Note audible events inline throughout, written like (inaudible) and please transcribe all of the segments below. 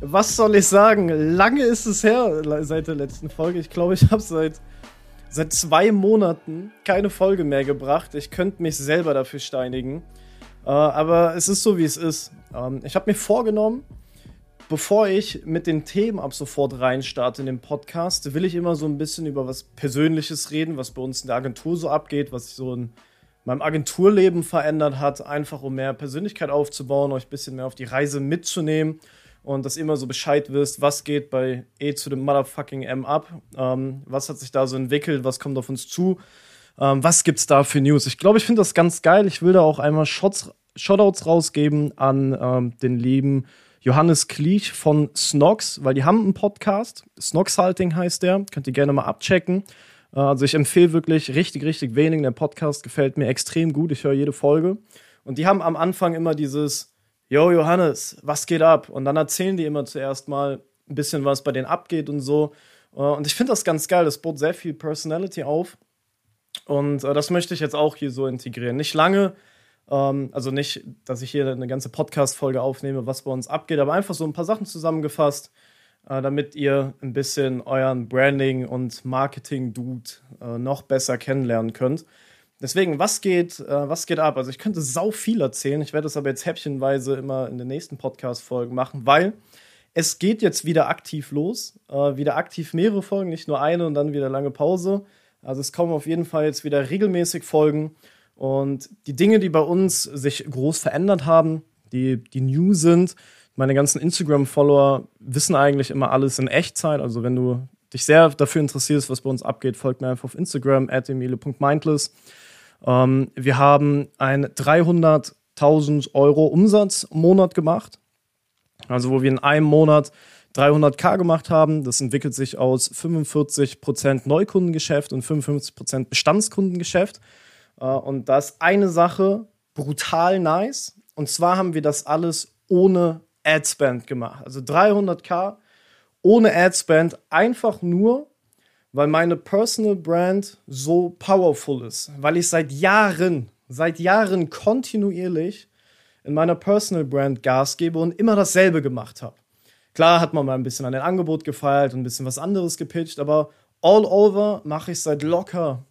was soll ich sagen? Lange ist es her seit der letzten Folge. Ich glaube, ich habe seit, seit zwei Monaten keine Folge mehr gebracht. Ich könnte mich selber dafür steinigen. Äh, aber es ist so, wie es ist. Ähm, ich habe mir vorgenommen, bevor ich mit den Themen ab sofort reinstarte in den Podcast, will ich immer so ein bisschen über was Persönliches reden, was bei uns in der Agentur so abgeht, was sich so in meinem Agenturleben verändert hat, einfach um mehr Persönlichkeit aufzubauen, euch ein bisschen mehr auf die Reise mitzunehmen und dass immer so Bescheid wisst, was geht bei E zu dem Motherfucking M ab, ähm, was hat sich da so entwickelt, was kommt auf uns zu, ähm, was gibt's da für News. Ich glaube, ich finde das ganz geil. Ich will da auch einmal Shots, Shoutouts rausgeben an ähm, den lieben Johannes Kliech von Snox, weil die haben einen Podcast. Snox Halting heißt der. Könnt ihr gerne mal abchecken. Äh, also ich empfehle wirklich richtig, richtig wenig. Der Podcast gefällt mir extrem gut. Ich höre jede Folge. Und die haben am Anfang immer dieses Yo, Johannes, was geht ab? Und dann erzählen die immer zuerst mal ein bisschen, was bei denen abgeht und so. Äh, und ich finde das ganz geil. Das baut sehr viel Personality auf. Und äh, das möchte ich jetzt auch hier so integrieren. Nicht lange, ähm, also nicht, dass ich hier eine ganze Podcast-Folge aufnehme, was bei uns abgeht, aber einfach so ein paar Sachen zusammengefasst, äh, damit ihr ein bisschen euren Branding- und Marketing-Dude noch besser kennenlernen könnt. Deswegen, was geht, äh, was geht ab? Also ich könnte sau viel erzählen. Ich werde das aber jetzt häppchenweise immer in den nächsten Podcast-Folgen machen, weil es geht jetzt wieder aktiv los. Äh, wieder aktiv mehrere Folgen, nicht nur eine und dann wieder lange Pause. Also es kommen auf jeden Fall jetzt wieder regelmäßig Folgen. Und die Dinge, die bei uns sich groß verändert haben, die, die new sind, meine ganzen Instagram-Follower wissen eigentlich immer alles in Echtzeit. Also wenn du dich sehr dafür interessierst, was bei uns abgeht, folgt mir einfach auf Instagram, at emile.mindless. Ähm, wir haben ein 300.000 Euro Umsatzmonat gemacht. Also wo wir in einem Monat 300k gemacht haben. Das entwickelt sich aus 45% Neukundengeschäft und 55% Bestandskundengeschäft. Äh, und das ist eine Sache brutal nice. Und zwar haben wir das alles ohne Adspend gemacht. Also 300k ohne Adspend, einfach nur, weil meine Personal Brand so powerful ist, weil ich seit Jahren, seit Jahren kontinuierlich in meiner Personal Brand Gas gebe und immer dasselbe gemacht habe. Klar hat man mal ein bisschen an den Angebot gefeilt und ein bisschen was anderes gepitcht, aber all over mache ich seit locker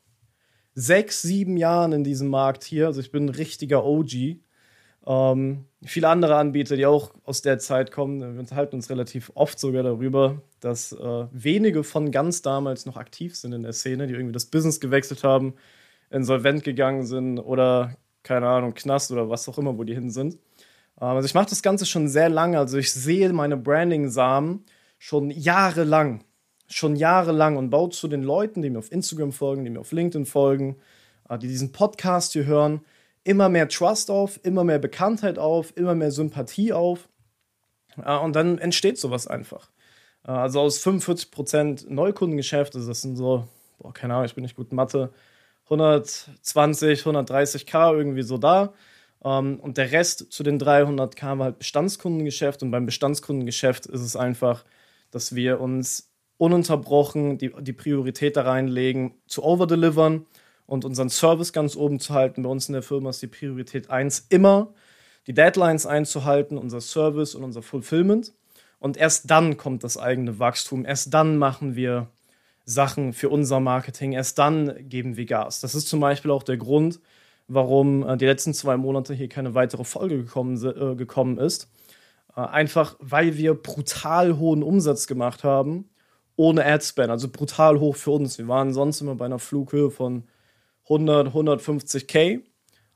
sechs, sieben Jahren in diesem Markt hier. Also ich bin ein richtiger OG. Ähm, viele andere Anbieter, die auch aus der Zeit kommen, wir unterhalten uns relativ oft sogar darüber, dass äh, wenige von ganz damals noch aktiv sind in der Szene, die irgendwie das Business gewechselt haben, insolvent gegangen sind oder keine Ahnung, Knast oder was auch immer, wo die hin sind. Ähm, also ich mache das Ganze schon sehr lange, also ich sehe meine Branding-Samen schon jahrelang, schon jahrelang und baue zu den Leuten, die mir auf Instagram folgen, die mir auf LinkedIn folgen, äh, die diesen Podcast hier hören, immer mehr Trust auf, immer mehr Bekanntheit auf, immer mehr Sympathie auf. Und dann entsteht sowas einfach. Äh, also aus 45% Neukundengeschäft, also das sind so, boah, keine Ahnung, ich bin nicht gut in Mathe, 120, 130k irgendwie so da. Ähm, und der Rest zu den 300k war halt Bestandskundengeschäft. Und beim Bestandskundengeschäft ist es einfach, dass wir uns ununterbrochen die, die Priorität da reinlegen, zu overdelivern und unseren Service ganz oben zu halten. Bei uns in der Firma ist die Priorität 1 immer, die Deadlines einzuhalten, unser Service und unser Fulfillment. Und erst dann kommt das eigene Wachstum. Erst dann machen wir Sachen für unser Marketing. Erst dann geben wir Gas. Das ist zum Beispiel auch der Grund, warum äh, die letzten zwei Monate hier keine weitere Folge gekommen, äh, gekommen ist. Äh, einfach, weil wir brutal hohen Umsatz gemacht haben, ohne Adspend. Also brutal hoch für uns. Wir waren sonst immer bei einer Flughöhe von 100, 150k.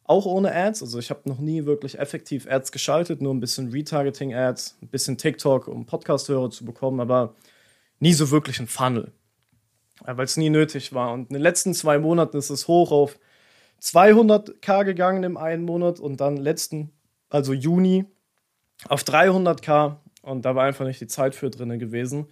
auch ohne Ads. Also ich habe noch nie wirklich effektiv Ads geschaltet, nur ein bisschen Retargeting-Ads, ein bisschen TikTok, um Podcast-Hörer zu bekommen, aber nie so wirklich ein Funnel, weil es nie nötig war. Und in den letzten zwei Monaten ist es hoch auf 200k gegangen im einen Monat und dann letzten, also Juni, auf 300k und da war einfach nicht die Zeit für drin gewesen.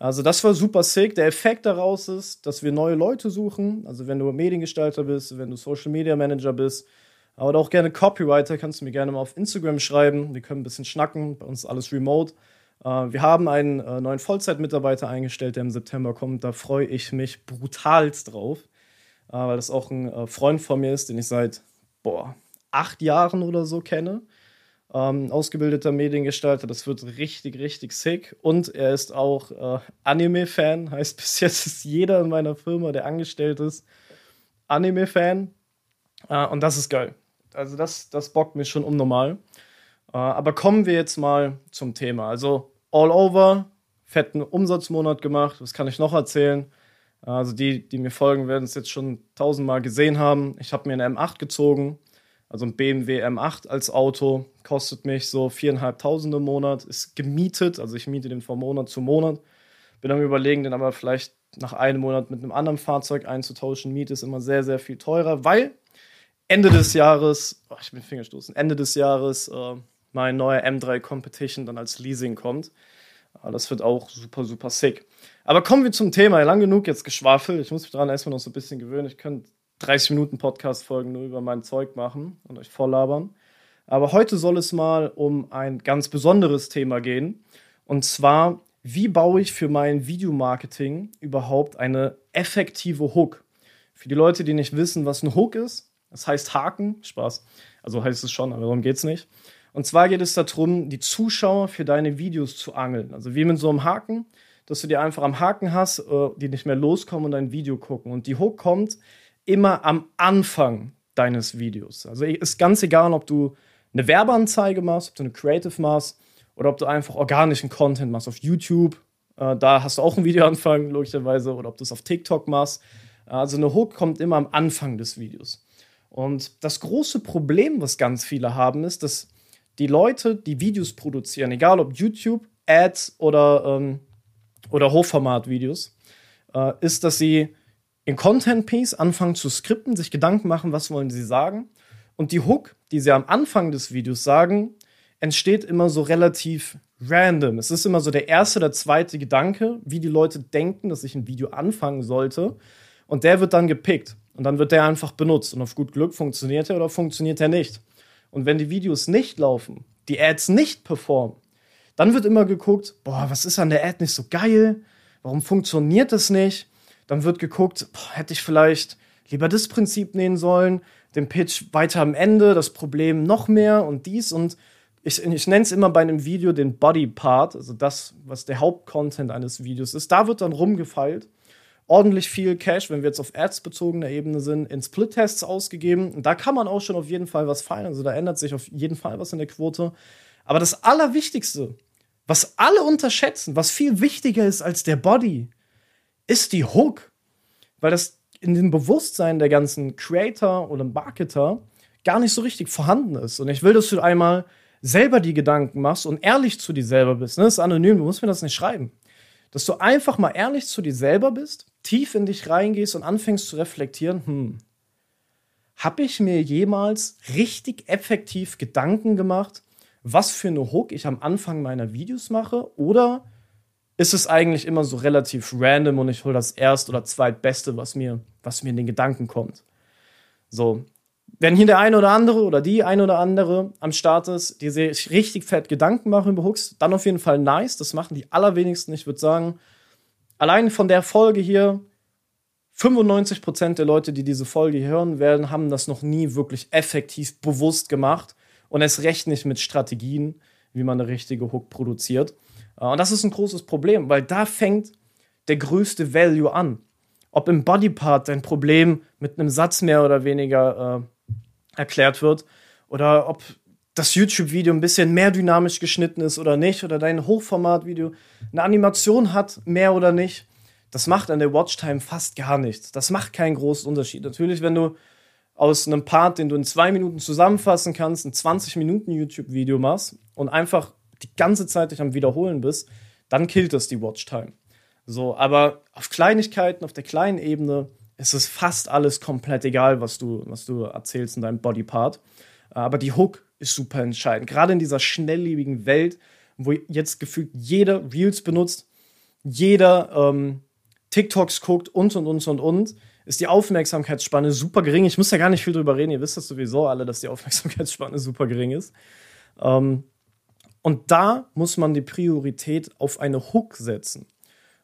Also das war super sick. Der Effekt daraus ist, dass wir neue Leute suchen. Also wenn du Mediengestalter bist, wenn du Social Media Manager bist, aber auch gerne Copywriter, kannst du mir gerne mal auf Instagram schreiben. Wir können ein bisschen schnacken. Bei uns ist alles remote. Äh, wir haben einen äh, neuen Vollzeitmitarbeiter eingestellt, der im September kommt. Da freue ich mich brutalst drauf, äh, weil das auch ein Freund von mir ist, den ich seit boah, acht Jahren oder so kenne. Ähm, ausgebildeter Mediengestalter, das wird richtig, richtig sick. Und er ist auch äh, Anime-Fan, (laughs) heißt bis jetzt ist jeder in meiner Firma, der angestellt ist, Anime-Fan. Äh, und das ist geil. Also das, das bockt mich schon unnormal. Äh, aber kommen wir jetzt mal zum Thema. Also all over, fetten Umsatzmonat gemacht. Was kann ich noch erzählen? Also die, die mir folgen, werden es jetzt schon tausendmal gesehen haben. Ich habe mir eine M8 gezogen, also ein BMW M8 als Auto. Kostet mich so viereinhalbtausend im Monat. Ist gemietet, also ich miete den von Monat zu Monat. Bin am überlegen, den aber vielleicht nach einem Monat mit einem anderen Fahrzeug einzutauschen. Miete ist immer sehr, sehr viel teurer, weil Ende des Jahres, oh, ich bin Fingerstoßen, Ende des Jahres äh, mein neuer M3 Competition dann als Leasing kommt. Äh, das wird auch super, super sick. Aber kommen wir zum Thema. Lang genug jetzt geschwafelt. Ich muss mich daran erstmal noch so ein bisschen gewöhnen. Ich könnte 30 Minuten Podcast-Folgen nur über mein Zeug machen und euch volllabern. Aber heute soll es mal um ein ganz besonderes Thema gehen. Und zwar, wie baue ich für mein Videomarketing überhaupt eine effektive Hook? Für die Leute, die nicht wissen, was ein Hook ist, das heißt Haken, Spaß. Also heißt es schon, aber darum geht es nicht. Und zwar geht es darum, die Zuschauer für deine Videos zu angeln. Also wie mit so einem Haken, dass du die einfach am Haken hast, äh, die nicht mehr loskommen und dein Video gucken. Und die Hook kommt immer am Anfang deines Videos. Also ist ganz egal, ob du eine Werbeanzeige machst, ob du eine Creative machst oder ob du einfach organischen Content machst auf YouTube. Äh, da hast du auch ein Videoanfang, logischerweise, oder ob du es auf TikTok machst. Also eine Hook kommt immer am Anfang des Videos. Und das große Problem, was ganz viele haben, ist, dass die Leute, die Videos produzieren, egal ob YouTube, Ads oder, ähm, oder Hochformat-Videos, äh, ist, dass sie in Content Piece anfangen zu skripten, sich Gedanken machen, was wollen sie sagen. Und die Hook, die sie am Anfang des Videos sagen, entsteht immer so relativ random. Es ist immer so der erste oder zweite Gedanke, wie die Leute denken, dass ich ein Video anfangen sollte. Und der wird dann gepickt. Und dann wird der einfach benutzt. Und auf gut Glück funktioniert er oder funktioniert er nicht. Und wenn die Videos nicht laufen, die Ads nicht performen, dann wird immer geguckt, boah, was ist an der Ad nicht so geil? Warum funktioniert das nicht? Dann wird geguckt, boah, hätte ich vielleicht lieber das Prinzip nehmen sollen, den Pitch weiter am Ende, das Problem noch mehr und dies und ich, ich nenne es immer bei einem Video den Body Part, also das, was der Hauptcontent eines Videos ist. Da wird dann rumgefeilt ordentlich viel Cash, wenn wir jetzt auf Ads bezogener Ebene sind, in Split-Tests ausgegeben. Und da kann man auch schon auf jeden Fall was feiern. Also da ändert sich auf jeden Fall was in der Quote. Aber das Allerwichtigste, was alle unterschätzen, was viel wichtiger ist als der Body, ist die Hook. Weil das in dem Bewusstsein der ganzen Creator oder Marketer gar nicht so richtig vorhanden ist. Und ich will, dass du einmal selber die Gedanken machst und ehrlich zu dir selber bist. Ne? Das ist anonym, du musst mir das nicht schreiben. Dass du einfach mal ehrlich zu dir selber bist tief in dich reingehst und anfängst zu reflektieren, hm, habe ich mir jemals richtig effektiv Gedanken gemacht, was für eine Hook ich am Anfang meiner Videos mache? Oder ist es eigentlich immer so relativ random und ich hole das erst oder zweitbeste, was mir, was mir in den Gedanken kommt? So, wenn hier der eine oder andere oder die eine oder andere am Start ist, die sich richtig fett Gedanken machen über Hooks, dann auf jeden Fall nice. Das machen die allerwenigsten. Ich würde sagen, Allein von der Folge hier, 95% der Leute, die diese Folge hören werden, haben das noch nie wirklich effektiv bewusst gemacht und es recht nicht mit Strategien, wie man eine richtige Hook produziert. Äh, und das ist ein großes Problem, weil da fängt der größte Value an. Ob im Bodypart dein Problem mit einem Satz mehr oder weniger äh, erklärt wird oder ob das YouTube-Video ein bisschen mehr dynamisch geschnitten ist oder nicht, oder dein Hochformat-Video eine Animation hat, mehr oder nicht, das macht an der Watchtime fast gar nichts. Das macht keinen großen Unterschied. Natürlich, wenn du aus einem Part, den du in zwei Minuten zusammenfassen kannst, ein 20 Minuten YouTube-Video machst und einfach die ganze Zeit dich am Wiederholen bist, dann killt das die Watchtime. So, aber auf Kleinigkeiten, auf der kleinen Ebene ist es fast alles komplett egal, was du, was du erzählst in deinem Bodypart. Aber die Hook ist super entscheidend. Gerade in dieser schnelllebigen Welt, wo jetzt gefühlt jeder Reels benutzt, jeder ähm, TikToks guckt und und und und und, ist die Aufmerksamkeitsspanne super gering. Ich muss ja gar nicht viel drüber reden, ihr wisst das sowieso alle, dass die Aufmerksamkeitsspanne (laughs) super gering ist. Ähm, und da muss man die Priorität auf eine Hook setzen.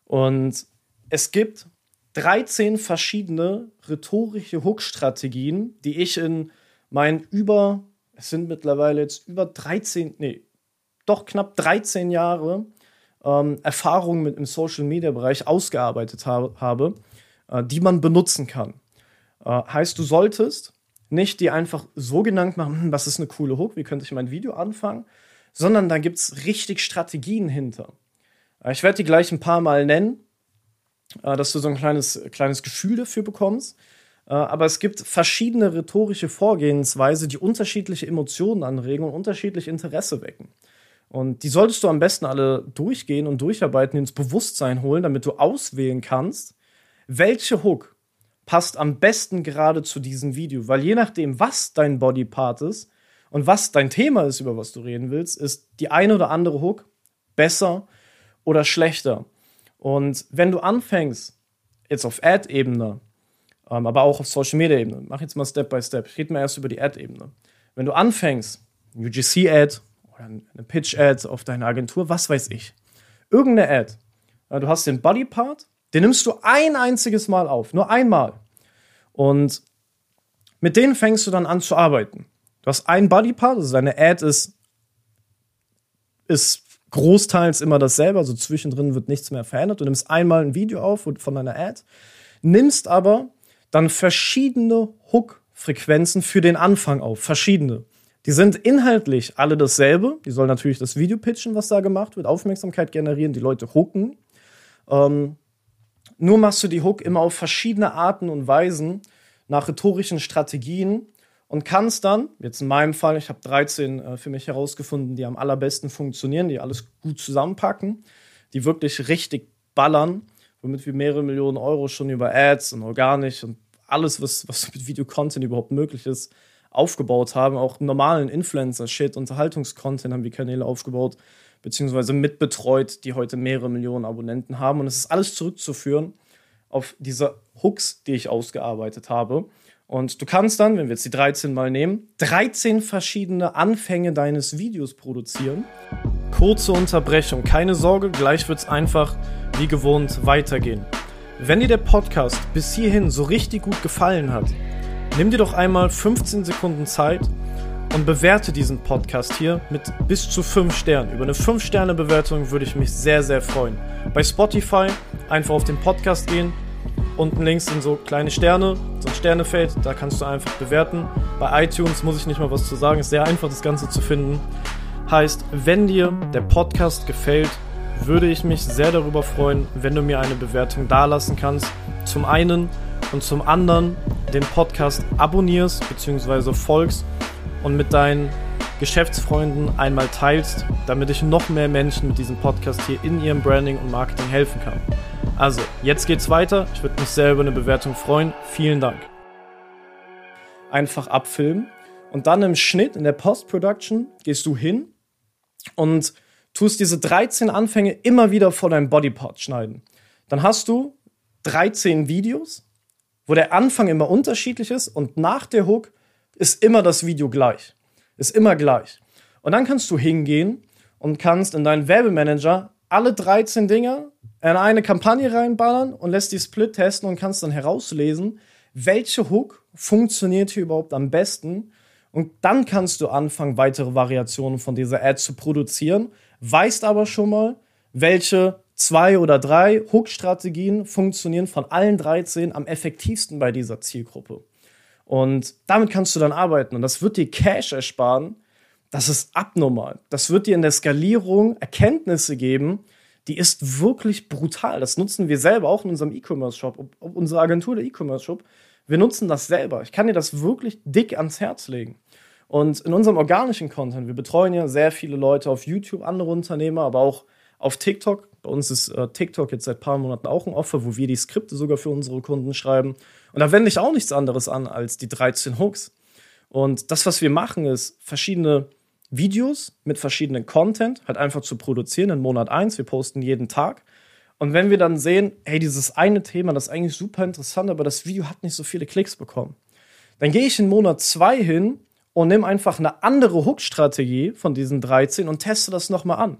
Und es gibt 13 verschiedene rhetorische Hook-Strategien, die ich in meinen über, es sind mittlerweile jetzt über 13, nee, doch knapp 13 Jahre ähm, Erfahrung mit im Social-Media-Bereich ausgearbeitet ha habe, äh, die man benutzen kann. Äh, heißt, du solltest nicht dir einfach so Gedanken machen, hm, was ist eine coole Hook, wie könnte ich mein Video anfangen, sondern da gibt es richtig Strategien hinter. Äh, ich werde die gleich ein paar Mal nennen, äh, dass du so ein kleines, kleines Gefühl dafür bekommst. Äh, aber es gibt verschiedene rhetorische Vorgehensweise, die unterschiedliche Emotionen anregen und unterschiedlich Interesse wecken. Und die solltest du am besten alle durchgehen und durcharbeiten, ins Bewusstsein holen, damit du auswählen kannst, welche Hook passt am besten gerade zu diesem Video. Weil je nachdem, was dein Bodypart ist und was dein Thema ist, über was du reden willst, ist die eine oder andere Hook besser oder schlechter. Und wenn du anfängst, jetzt auf Ad-Ebene, ähm, aber auch auf Social-Media-Ebene, mach jetzt mal Step by Step, ich rede mal erst über die Ad-Ebene. Wenn du anfängst, UGC-Ad oder eine Pitch-Ad auf deine Agentur, was weiß ich. Irgendeine Ad. Du hast den Body-Part, den nimmst du ein einziges Mal auf, nur einmal. Und mit denen fängst du dann an zu arbeiten. Du hast einen Body-Part, also deine Ad ist, ist großteils immer dasselbe, also zwischendrin wird nichts mehr verändert. Du nimmst einmal ein Video auf von deiner Ad, nimmst aber dann verschiedene Hook-Frequenzen für den Anfang auf, verschiedene. Die sind inhaltlich alle dasselbe. Die sollen natürlich das Video pitchen, was da gemacht wird, Aufmerksamkeit generieren, die Leute hooken. Ähm, nur machst du die Hook immer auf verschiedene Arten und Weisen nach rhetorischen Strategien und kannst dann, jetzt in meinem Fall, ich habe 13 äh, für mich herausgefunden, die am allerbesten funktionieren, die alles gut zusammenpacken, die wirklich richtig ballern, womit wir mehrere Millionen Euro schon über Ads und organisch und alles, was, was mit Video-Content überhaupt möglich ist, aufgebaut haben. Auch normalen Influencer-Shit, Unterhaltungskontent haben wir Kanäle aufgebaut, beziehungsweise mitbetreut, die heute mehrere Millionen Abonnenten haben. Und es ist alles zurückzuführen auf diese Hooks, die ich ausgearbeitet habe. Und du kannst dann, wenn wir jetzt die 13 mal nehmen, 13 verschiedene Anfänge deines Videos produzieren. Kurze Unterbrechung, keine Sorge, gleich wird es einfach wie gewohnt weitergehen. Wenn dir der Podcast bis hierhin so richtig gut gefallen hat, Nimm dir doch einmal 15 Sekunden Zeit und bewerte diesen Podcast hier mit bis zu 5 Sternen. Über eine 5-Sterne-Bewertung würde ich mich sehr, sehr freuen. Bei Spotify einfach auf den Podcast gehen. Unten links sind so kleine Sterne, so ein Sternefeld, da kannst du einfach bewerten. Bei iTunes muss ich nicht mal was zu sagen, ist sehr einfach, das Ganze zu finden. Heißt, wenn dir der Podcast gefällt, würde ich mich sehr darüber freuen, wenn du mir eine Bewertung dalassen kannst. Zum einen und zum anderen den Podcast abonnierst bzw. folgst und mit deinen Geschäftsfreunden einmal teilst, damit ich noch mehr Menschen mit diesem Podcast hier in ihrem Branding und Marketing helfen kann. Also, jetzt geht's weiter. Ich würde mich sehr über eine Bewertung freuen. Vielen Dank. Einfach abfilmen und dann im Schnitt, in der Post-Production, gehst du hin und tust diese 13 Anfänge immer wieder vor deinem Bodypart schneiden. Dann hast du 13 Videos wo der Anfang immer unterschiedlich ist und nach der Hook ist immer das Video gleich. Ist immer gleich. Und dann kannst du hingehen und kannst in deinen Werbemanager alle 13 Dinge in eine Kampagne reinballern und lässt die Split testen und kannst dann herauslesen, welche Hook funktioniert hier überhaupt am besten. Und dann kannst du anfangen, weitere Variationen von dieser Ad zu produzieren, weißt aber schon mal, welche zwei oder drei Hook-Strategien funktionieren von allen 13 am effektivsten bei dieser Zielgruppe. Und damit kannst du dann arbeiten und das wird dir Cash ersparen. Das ist abnormal. Das wird dir in der Skalierung Erkenntnisse geben, die ist wirklich brutal. Das nutzen wir selber auch in unserem E-Commerce-Shop. Unsere Agentur, der E-Commerce-Shop, Wir nutzen das selber. Ich kann dir das wirklich dick ans Herz legen. Und in unserem organischen Content, wir betreuen ja sehr viele Leute auf YouTube, andere Unternehmer, aber auch auf TikTok. Bei uns ist äh, TikTok jetzt seit ein paar Monaten auch ein Offer, wo wir die Skripte sogar für unsere Kunden schreiben. Und da wende ich auch nichts anderes an als die 13 Hooks. Und das, was wir machen, ist verschiedene Videos mit verschiedenen Content halt einfach zu produzieren in Monat 1. Wir posten jeden Tag. Und wenn wir dann sehen, hey, dieses eine Thema, das ist eigentlich super interessant, aber das Video hat nicht so viele Klicks bekommen, dann gehe ich in Monat 2 hin und nehme einfach eine andere Hook-Strategie von diesen 13 und teste das nochmal an.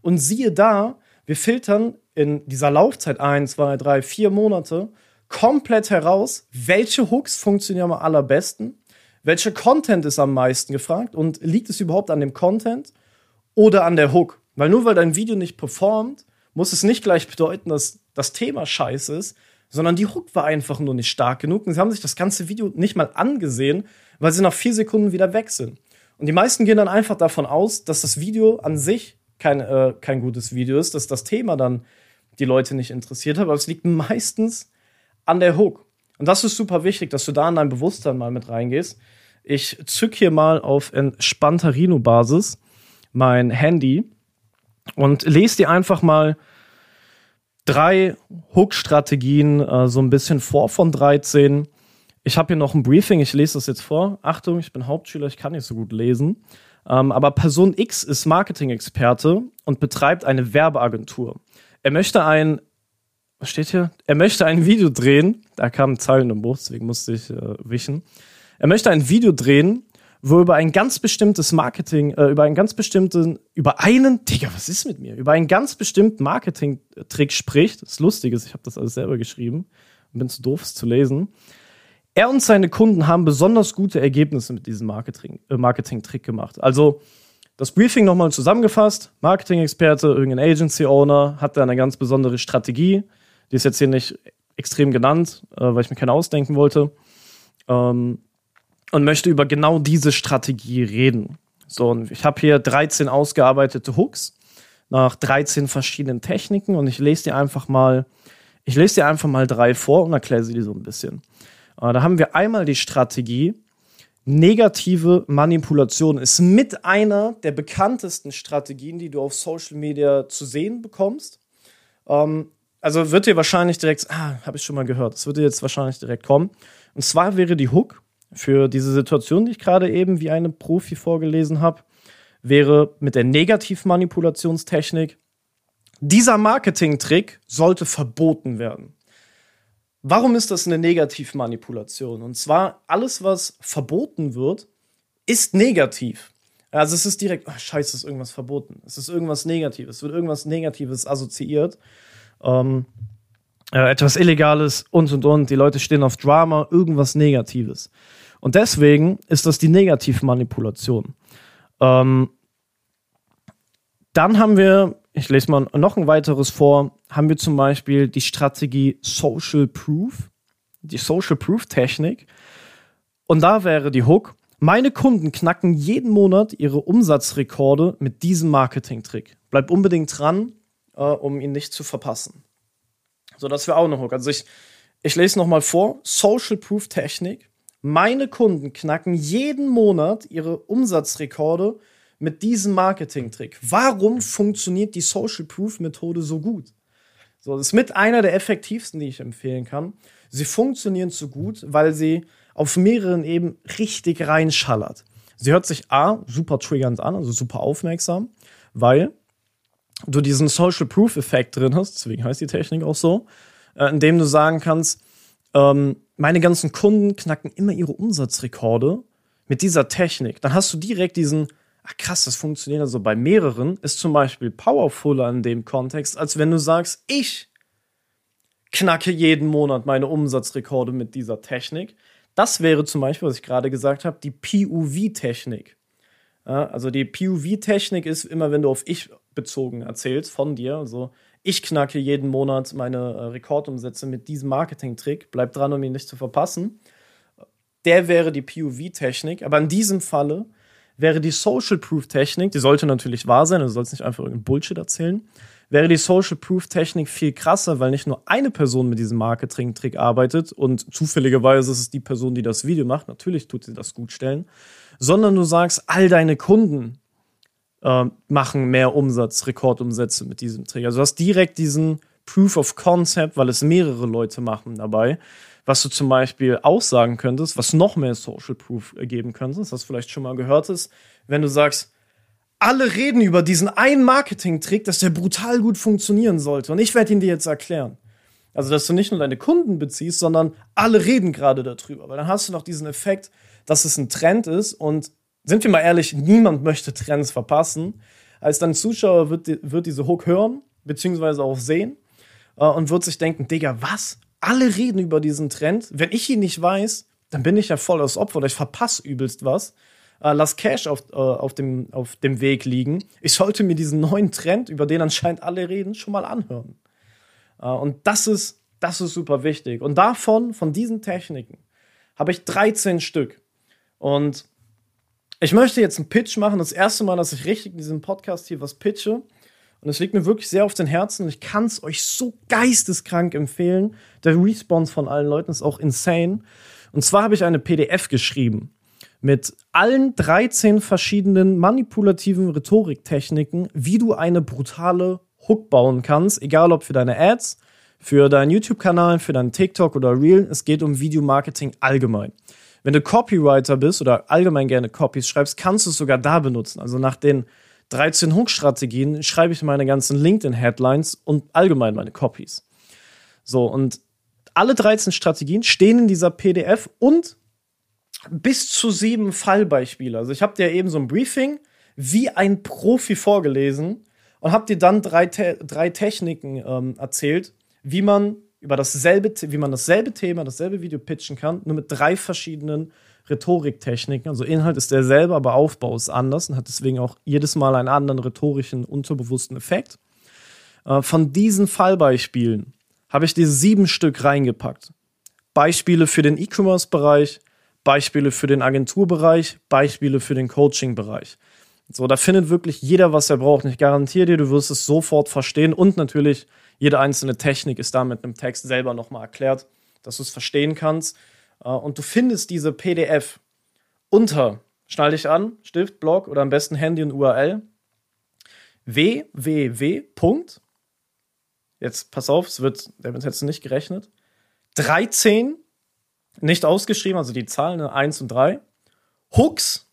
Und siehe da, wir filtern in dieser Laufzeit 1, 2, 3, 4 Monate komplett heraus, welche Hooks funktionieren am allerbesten, welcher Content ist am meisten gefragt und liegt es überhaupt an dem Content oder an der Hook? Weil nur weil dein Video nicht performt, muss es nicht gleich bedeuten, dass das Thema scheiße ist, sondern die Hook war einfach nur nicht stark genug und sie haben sich das ganze Video nicht mal angesehen, weil sie nach vier Sekunden wieder weg sind. Und die meisten gehen dann einfach davon aus, dass das Video an sich kein, äh, kein gutes Video ist, dass das Thema dann die Leute nicht interessiert hat, aber es liegt meistens an der Hook. Und das ist super wichtig, dass du da in dein Bewusstsein mal mit reingehst. Ich zück hier mal auf entspannter Rhino-Basis mein Handy und lese dir einfach mal drei Hook-Strategien äh, so ein bisschen vor von 13. Ich habe hier noch ein Briefing, ich lese das jetzt vor. Achtung, ich bin Hauptschüler, ich kann nicht so gut lesen. Ähm, aber Person X ist Marketing-Experte und betreibt eine Werbeagentur. Er möchte ein, was steht hier? Er möchte ein Video drehen. Da kamen Zeilen im Buch, deswegen musste ich äh, wischen. Er möchte ein Video drehen, wo über ein ganz bestimmtes Marketing, äh, über einen ganz bestimmten, über einen, Digga, was ist mit mir? Über einen ganz bestimmten Marketing-Trick spricht. Das Lustige ist, ich habe das alles selber geschrieben und bin zu doof, es zu lesen. Er und seine Kunden haben besonders gute Ergebnisse mit diesem Marketing, äh, Marketing-Trick gemacht. Also das Briefing nochmal zusammengefasst. Marketing-Experte, irgendein Agency-Owner hat da eine ganz besondere Strategie. Die ist jetzt hier nicht extrem genannt, äh, weil ich mir keine ausdenken wollte. Ähm, und möchte über genau diese Strategie reden. So, und ich habe hier 13 ausgearbeitete Hooks nach 13 verschiedenen Techniken und ich lese dir einfach mal, ich lese dir einfach mal drei vor und erkläre sie dir so ein bisschen. Äh, da haben wir einmal die Strategie, negative Manipulation ist mit einer der bekanntesten Strategien, die du auf Social Media zu sehen bekommst. Ähm, also wird dir wahrscheinlich direkt, ah, habe ich schon mal gehört, das wird dir jetzt wahrscheinlich direkt kommen. Und zwar wäre die Hook für diese Situation, die ich gerade eben wie eine Profi vorgelesen habe, wäre mit der Negativmanipulationstechnik. Dieser Marketing-Trick sollte verboten werden. Warum ist das eine Negativmanipulation? Und zwar, alles, was verboten wird, ist negativ. Also es ist direkt, oh, scheiße, ist irgendwas verboten. Es ist irgendwas Negatives. Es wird irgendwas Negatives assoziiert. Ähm, äh, etwas Illegales und und und. Die Leute stehen auf Drama, irgendwas Negatives. Und deswegen ist das die Negativmanipulation. Ähm, dann haben wir, ich lese mal noch ein weiteres vor, haben wir zum Beispiel die Strategie Social Proof, die Social Proof Technik. Und da wäre die Hook, meine Kunden knacken jeden Monat ihre Umsatzrekorde mit diesem Marketing-Trick. Bleib unbedingt dran, äh, um ihn nicht zu verpassen. So, das wäre auch eine Hook. Also ich, ich lese nochmal vor. Social Proof Technik. Meine Kunden knacken jeden Monat ihre Umsatzrekorde mit diesem Marketing-Trick. Warum funktioniert die Social Proof-Methode so gut? So, das ist mit einer der effektivsten, die ich empfehlen kann. Sie funktionieren so gut, weil sie auf mehreren Ebenen richtig reinschallert. Sie hört sich A, super triggernd an, also super aufmerksam, weil du diesen Social Proof Effekt drin hast, deswegen heißt die Technik auch so, äh, indem du sagen kannst, ähm, meine ganzen Kunden knacken immer ihre Umsatzrekorde mit dieser Technik. Dann hast du direkt diesen, ach krass, das funktioniert also bei mehreren, ist zum Beispiel powerfuller in dem Kontext, als wenn du sagst, ich knacke jeden Monat meine Umsatzrekorde mit dieser Technik. Das wäre zum Beispiel, was ich gerade gesagt habe, die POV-Technik. Also die POV-Technik ist immer, wenn du auf ich bezogen erzählst von dir. Also ich knacke jeden Monat meine äh, Rekordumsätze mit diesem Marketing-Trick. Bleib dran, um ihn nicht zu verpassen. Der wäre die POV-Technik. Aber in diesem Falle wäre die Social Proof-Technik, die sollte natürlich wahr sein, du sollst nicht einfach irgendeinen Bullshit erzählen, wäre die Social Proof Technik viel krasser, weil nicht nur eine Person mit diesem Marketing-Trick arbeitet und zufälligerweise ist es die Person, die das Video macht. Natürlich tut sie das gut stellen, sondern du sagst, all deine Kunden äh, machen mehr Umsatz, Rekordumsätze mit diesem Trick. Also du hast direkt diesen Proof of Concept, weil es mehrere Leute machen dabei. Was du zum Beispiel auch sagen könntest, was noch mehr Social Proof geben könnte, das hast du vielleicht schon mal gehört ist, wenn du sagst, alle reden über diesen einen Marketing-Trick, dass der brutal gut funktionieren sollte. Und ich werde ihn dir jetzt erklären. Also, dass du nicht nur deine Kunden beziehst, sondern alle reden gerade darüber. Weil dann hast du noch diesen Effekt, dass es ein Trend ist. Und sind wir mal ehrlich, niemand möchte Trends verpassen. Als dein Zuschauer wird, wird diese Hook hören, beziehungsweise auch sehen, äh, und wird sich denken, Digga, was? Alle reden über diesen Trend. Wenn ich ihn nicht weiß, dann bin ich ja voll das Opfer oder ich verpasse übelst was äh, lass Cash auf, äh, auf, dem, auf dem Weg liegen. Ich sollte mir diesen neuen Trend, über den anscheinend alle reden, schon mal anhören. Äh, und das ist, das ist super wichtig. Und davon, von diesen Techniken, habe ich 13 Stück. Und ich möchte jetzt einen Pitch machen. Das erste Mal, dass ich richtig in diesem Podcast hier was pitche. Und es liegt mir wirklich sehr auf den Herzen und ich kann es euch so geisteskrank empfehlen. Der Response von allen Leuten ist auch insane. Und zwar habe ich eine PDF geschrieben mit allen 13 verschiedenen manipulativen Rhetoriktechniken, wie du eine brutale Hook bauen kannst, egal ob für deine Ads, für deinen YouTube-Kanal, für deinen TikTok oder Reel. Es geht um Videomarketing allgemein. Wenn du Copywriter bist oder allgemein gerne Copies schreibst, kannst du es sogar da benutzen. Also nach den 13 Hook-Strategien schreibe ich meine ganzen LinkedIn-Headlines und allgemein meine Copies. So, und alle 13 Strategien stehen in dieser PDF und bis zu sieben Fallbeispiele. Also ich habe dir eben so ein Briefing wie ein Profi vorgelesen und habe dir dann drei, drei Techniken ähm, erzählt, wie man über dasselbe, wie man dasselbe Thema, dasselbe Video pitchen kann, nur mit drei verschiedenen Rhetoriktechniken. Also Inhalt ist derselbe, aber Aufbau ist anders und hat deswegen auch jedes Mal einen anderen rhetorischen, unterbewussten Effekt. Äh, von diesen Fallbeispielen habe ich dir sieben Stück reingepackt. Beispiele für den E-Commerce-Bereich, Beispiele für den Agenturbereich, Beispiele für den Coaching-Bereich. So, da findet wirklich jeder, was er braucht. Ich garantiere dir, du wirst es sofort verstehen. Und natürlich, jede einzelne Technik ist da mit einem Text selber nochmal erklärt, dass du es verstehen kannst. Äh, und du findest diese PDF unter, schnall dich an, Stift, Blog oder am besten Handy und URL, www. Jetzt pass auf, es wird, damit hättest du nicht gerechnet, 13 nicht ausgeschrieben, also die Zahlen 1 und 3. Hooks.com.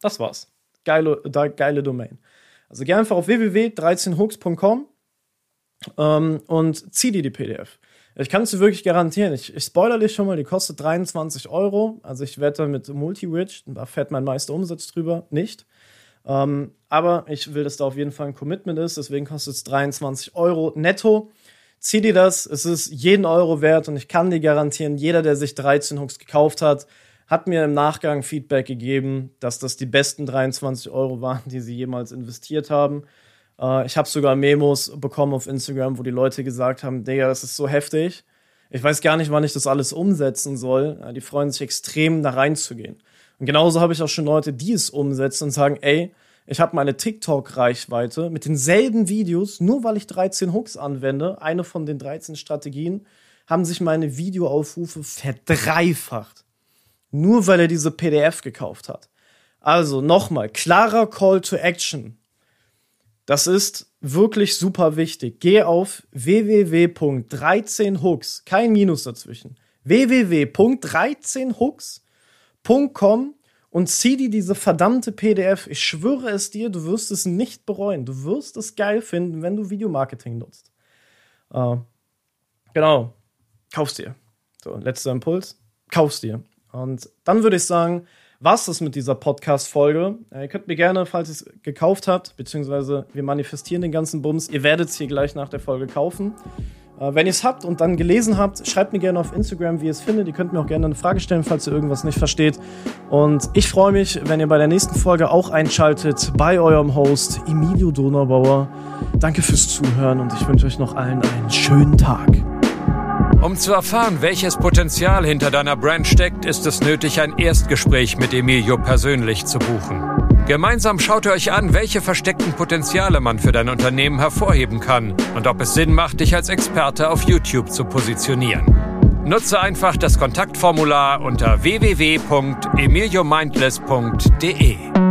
Das war's. Geile, geile Domain. Also geh einfach auf www.13hooks.com ähm, und zieh dir die PDF. Ich kann es dir wirklich garantieren. Ich, ich spoiler dich schon mal, die kostet 23 Euro. Also ich wette mit Multi-Rich, da fährt mein meister Umsatz drüber, nicht. Ähm, aber ich will, dass da auf jeden Fall ein Commitment ist, deswegen kostet es 23 Euro netto zieh dir das, es ist jeden Euro wert und ich kann dir garantieren, jeder, der sich 13 Hooks gekauft hat, hat mir im Nachgang Feedback gegeben, dass das die besten 23 Euro waren, die sie jemals investiert haben. Äh, ich habe sogar Memos bekommen auf Instagram, wo die Leute gesagt haben, Digga, das ist so heftig. Ich weiß gar nicht, wann ich das alles umsetzen soll. die freuen sich extrem, da reinzugehen. Und genauso habe ich auch schon Leute, die es umsetzen und sagen, ey, ich habe meine TikTok-Reichweite mit denselben Videos, nur weil ich 13 Hooks anwende, eine von den 13 Strategien, haben sich meine Videoaufrufe verdreifacht. Nur weil er diese PDF gekauft hat. Also nochmal, klarer Call to Action. Das ist wirklich super wichtig. Geh auf www.13hooks, kein Minus dazwischen. www.13hooks.com und zieh dir diese verdammte PDF. Ich schwöre es dir, du wirst es nicht bereuen. Du wirst es geil finden, wenn du Videomarketing nutzt. Äh, genau. Kaufst dir. So, letzter Impuls. Kaufst dir. Und dann würde ich sagen, was ist mit dieser Podcast-Folge? Äh, ihr könnt mir gerne, falls ihr es gekauft habt, beziehungsweise wir manifestieren den ganzen Bums, ihr werdet es hier gleich nach der Folge kaufen. Äh, wenn ihr es habt und dann gelesen habt, schreibt mir gerne auf Instagram, wie ihr es findet. Ihr könnt mir auch gerne eine Frage stellen, falls ihr irgendwas nicht versteht. Und ich freue mich, wenn ihr bei der nächsten Folge auch einschaltet bei eurem Host Emilio Donaubauer. Danke fürs Zuhören und ich wünsche euch noch allen einen schönen Tag. Um zu erfahren, welches Potenzial hinter deiner Brand steckt, ist es nötig, ein Erstgespräch mit Emilio persönlich zu buchen. Gemeinsam schaut ihr euch an, welche versteckten Potenziale man für dein Unternehmen hervorheben kann und ob es Sinn macht, dich als Experte auf YouTube zu positionieren. Nutze einfach das Kontaktformular unter www.emiliomindless.de.